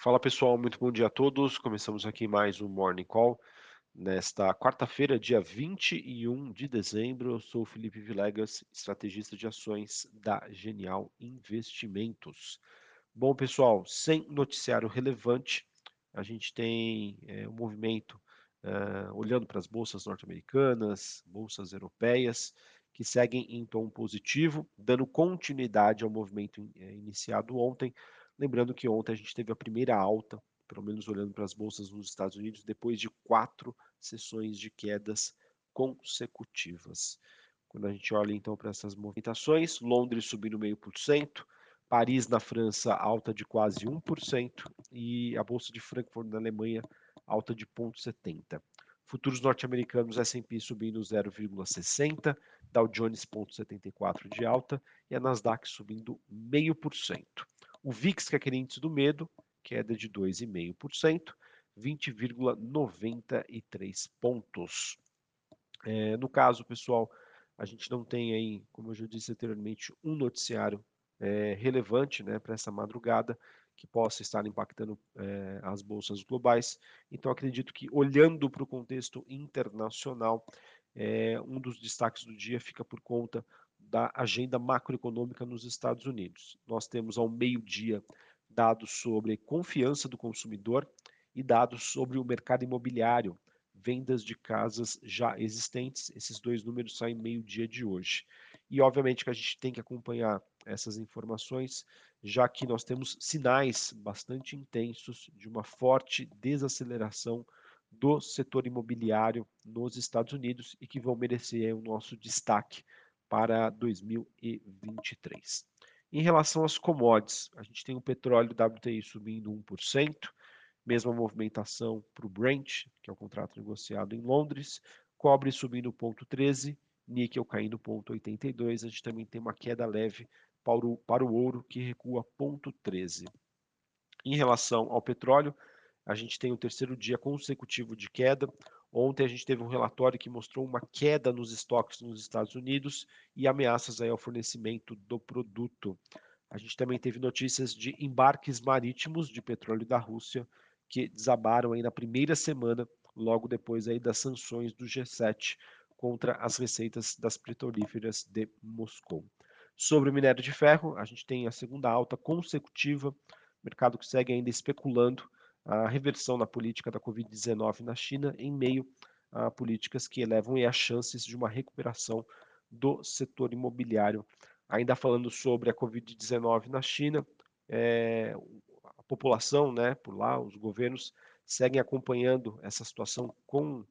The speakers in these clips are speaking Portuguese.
Fala pessoal, muito bom dia a todos. Começamos aqui mais um Morning Call. Nesta quarta-feira, dia 21 de dezembro, eu sou o Felipe Vilegas, estrategista de ações da Genial Investimentos. Bom, pessoal, sem noticiário relevante, a gente tem é, um movimento uh, olhando para as bolsas norte-americanas, bolsas europeias, que seguem em tom positivo, dando continuidade ao movimento é, iniciado ontem Lembrando que ontem a gente teve a primeira alta, pelo menos olhando para as bolsas nos Estados Unidos, depois de quatro sessões de quedas consecutivas. Quando a gente olha então para essas movimentações, Londres subindo meio por cento, Paris na França alta de quase 1% e a bolsa de Frankfurt na Alemanha alta de 0,70. Futuros norte-americanos S&P subindo 0,60, Dow Jones 0,74 de alta e a Nasdaq subindo 0,5%. O VIX, que é aquele índice do medo, queda de 2,5%, 20,93 pontos. É, no caso, pessoal, a gente não tem aí, como eu já disse anteriormente, um noticiário é, relevante né, para essa madrugada que possa estar impactando é, as bolsas globais. Então, acredito que, olhando para o contexto internacional, é, um dos destaques do dia fica por conta da agenda macroeconômica nos Estados Unidos. Nós temos ao meio-dia dados sobre confiança do consumidor e dados sobre o mercado imobiliário, vendas de casas já existentes. Esses dois números saem meio-dia de hoje. E obviamente que a gente tem que acompanhar essas informações, já que nós temos sinais bastante intensos de uma forte desaceleração do setor imobiliário nos Estados Unidos e que vão merecer o nosso destaque para 2023. Em relação às commodities, a gente tem o petróleo WTI subindo 1%, mesma movimentação para o Brent, que é o contrato negociado em Londres, cobre subindo 0,13%, níquel caindo 0,82%, a gente também tem uma queda leve para o, para o ouro, que recua 0,13%. Em relação ao petróleo, a gente tem o terceiro dia consecutivo de queda, Ontem a gente teve um relatório que mostrou uma queda nos estoques nos Estados Unidos e ameaças aí ao fornecimento do produto. A gente também teve notícias de embarques marítimos de petróleo da Rússia que desabaram aí na primeira semana, logo depois aí das sanções do G7 contra as receitas das petrolíferas de Moscou. Sobre o minério de ferro, a gente tem a segunda alta consecutiva, mercado que segue ainda especulando a reversão na política da Covid-19 na China em meio a políticas que elevam as chances de uma recuperação do setor imobiliário. Ainda falando sobre a Covid-19 na China, é, a população, né, por lá, os governos seguem acompanhando essa situação com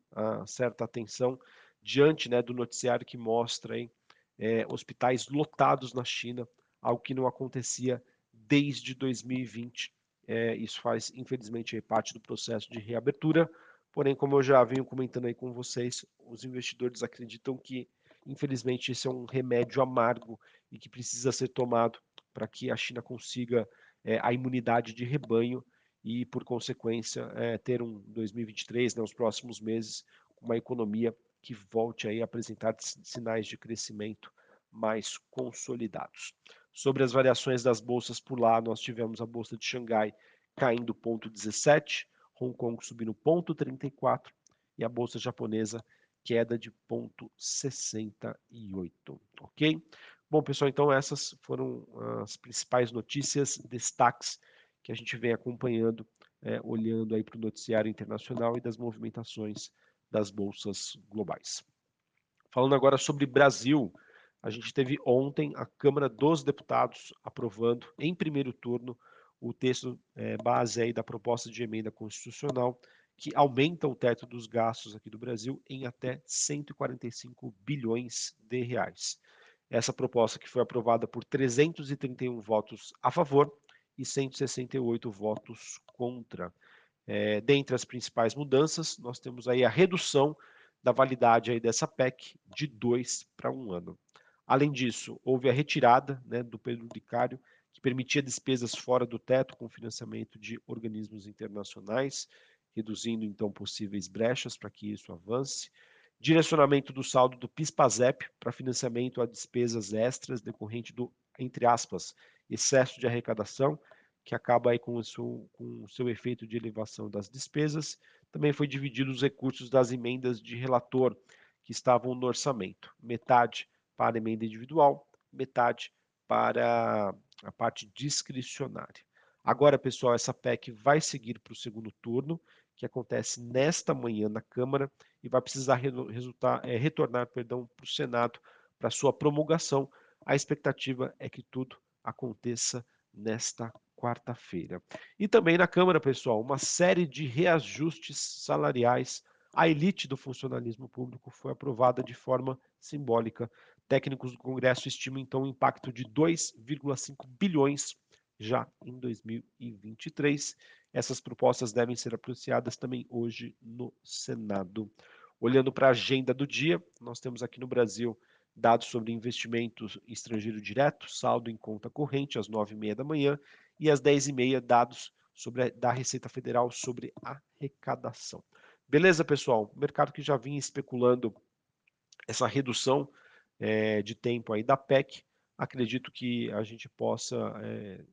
certa atenção diante né, do noticiário que mostra aí, é, hospitais lotados na China, algo que não acontecia desde 2020 é, isso faz, infelizmente, parte do processo de reabertura. Porém, como eu já venho comentando aí com vocês, os investidores acreditam que, infelizmente, esse é um remédio amargo e que precisa ser tomado para que a China consiga é, a imunidade de rebanho e, por consequência, é, ter um 2023, né, os próximos meses, uma economia que volte aí a apresentar sinais de crescimento mais consolidados. Sobre as variações das bolsas por lá, nós tivemos a bolsa de Xangai caindo 0,17, Hong Kong subindo 0,34 e a bolsa japonesa queda de 0,68, ok? Bom, pessoal, então essas foram as principais notícias, destaques que a gente vem acompanhando, é, olhando aí para o noticiário internacional e das movimentações das bolsas globais. Falando agora sobre Brasil, a gente teve ontem a Câmara dos Deputados aprovando em primeiro turno o texto é, base aí da proposta de emenda constitucional que aumenta o teto dos gastos aqui do Brasil em até 145 bilhões de reais. Essa proposta que foi aprovada por 331 votos a favor e 168 votos contra. É, dentre as principais mudanças, nós temos aí a redução da validade aí dessa PEC de dois para um ano. Além disso, houve a retirada né, do penduricário, que permitia despesas fora do teto com financiamento de organismos internacionais, reduzindo então possíveis brechas para que isso avance. Direcionamento do saldo do PIS/PASEP para financiamento a despesas extras decorrente do, entre aspas, excesso de arrecadação, que acaba aí com o seu, com o seu efeito de elevação das despesas. Também foi dividido os recursos das emendas de relator que estavam no orçamento, metade para emenda individual, metade para a parte discricionária. Agora, pessoal, essa PEC vai seguir para o segundo turno, que acontece nesta manhã na Câmara e vai precisar resultar, é, retornar perdão, para o Senado para sua promulgação. A expectativa é que tudo aconteça nesta quarta-feira. E também na Câmara, pessoal, uma série de reajustes salariais à elite do funcionalismo público foi aprovada de forma simbólica. Técnicos do Congresso estimam então um impacto de 2,5 bilhões já em 2023. Essas propostas devem ser apreciadas também hoje no Senado. Olhando para a agenda do dia, nós temos aqui no Brasil dados sobre investimentos estrangeiro direto, saldo em conta corrente às 9h30 da manhã e às 10h30 dados sobre a, da Receita Federal sobre arrecadação. Beleza, pessoal? O mercado que já vinha especulando essa redução é, de tempo aí da PEC, acredito que a gente possa é,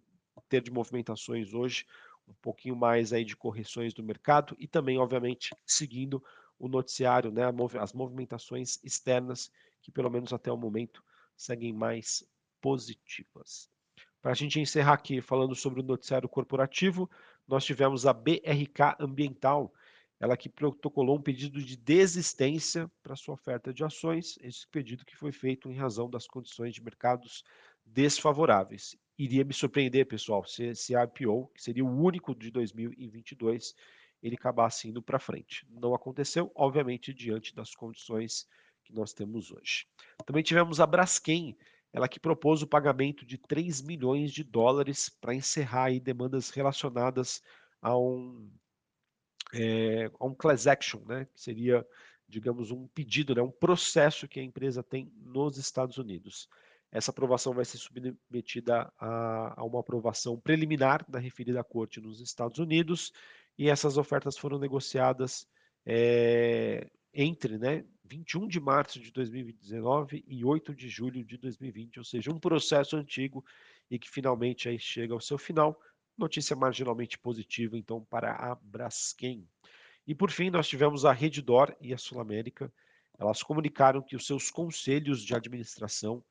ter de movimentações hoje um pouquinho mais aí de correções do mercado e também, obviamente, seguindo o noticiário, né, as movimentações externas que pelo menos até o momento seguem mais positivas. Para a gente encerrar aqui falando sobre o noticiário corporativo, nós tivemos a BRK Ambiental, ela que protocolou um pedido de desistência para sua oferta de ações, esse pedido que foi feito em razão das condições de mercados desfavoráveis. Iria me surpreender, pessoal, se esse IPO, que seria o único de 2022, ele acabasse indo para frente. Não aconteceu, obviamente, diante das condições que nós temos hoje. Também tivemos a Braskem, ela que propôs o pagamento de 3 milhões de dólares para encerrar demandas relacionadas a um, é, um class action, né, que seria, digamos, um pedido, né, um processo que a empresa tem nos Estados Unidos. Essa aprovação vai ser submetida a, a uma aprovação preliminar da referida corte nos Estados Unidos e essas ofertas foram negociadas é, entre né, 21 de março de 2019 e 8 de julho de 2020, ou seja, um processo antigo e que finalmente aí chega ao seu final. Notícia marginalmente positiva, então, para a Braskem. E por fim, nós tivemos a Redditor e a Sul América. Elas comunicaram que os seus conselhos de administração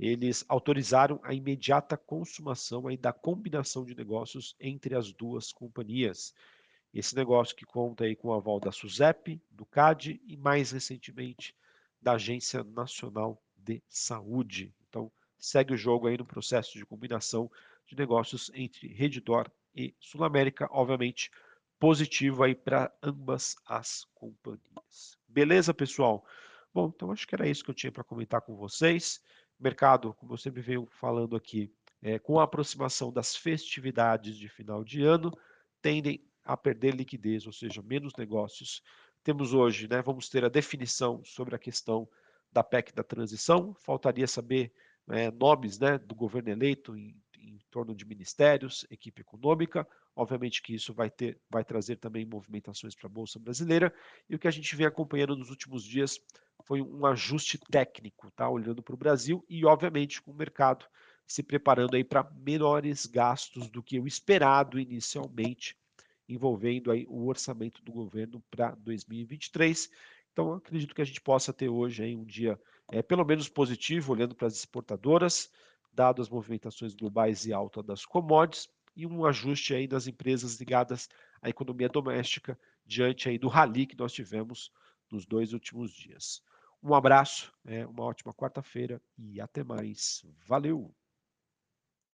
eles autorizaram a imediata consumação aí da combinação de negócios entre as duas companhias. Esse negócio que conta aí com o aval da SUSEP, do CAD e mais recentemente da Agência Nacional de Saúde. Então, segue o jogo aí no processo de combinação de negócios entre Redditor e Sul América, obviamente positivo aí para ambas as companhias. Beleza, pessoal? Bom, então acho que era isso que eu tinha para comentar com vocês. Mercado, como eu sempre venho falando aqui, é, com a aproximação das festividades de final de ano, tendem a perder liquidez, ou seja, menos negócios. Temos hoje, né, vamos ter a definição sobre a questão da PEC da transição, faltaria saber é, nomes né, do governo eleito em, em torno de ministérios, equipe econômica, obviamente que isso vai, ter, vai trazer também movimentações para a Bolsa Brasileira, e o que a gente vem acompanhando nos últimos dias foi um ajuste técnico, tá? olhando para o Brasil, e obviamente com o mercado se preparando aí para menores gastos do que o esperado inicialmente envolvendo aí o orçamento do governo para 2023. Então, acredito que a gente possa ter hoje aí um dia é, pelo menos positivo, olhando para as exportadoras, dado as movimentações globais e alta das commodities, e um ajuste aí das empresas ligadas à economia doméstica diante aí do rally que nós tivemos nos dois últimos dias. Um abraço, é, uma ótima quarta-feira e até mais. Valeu!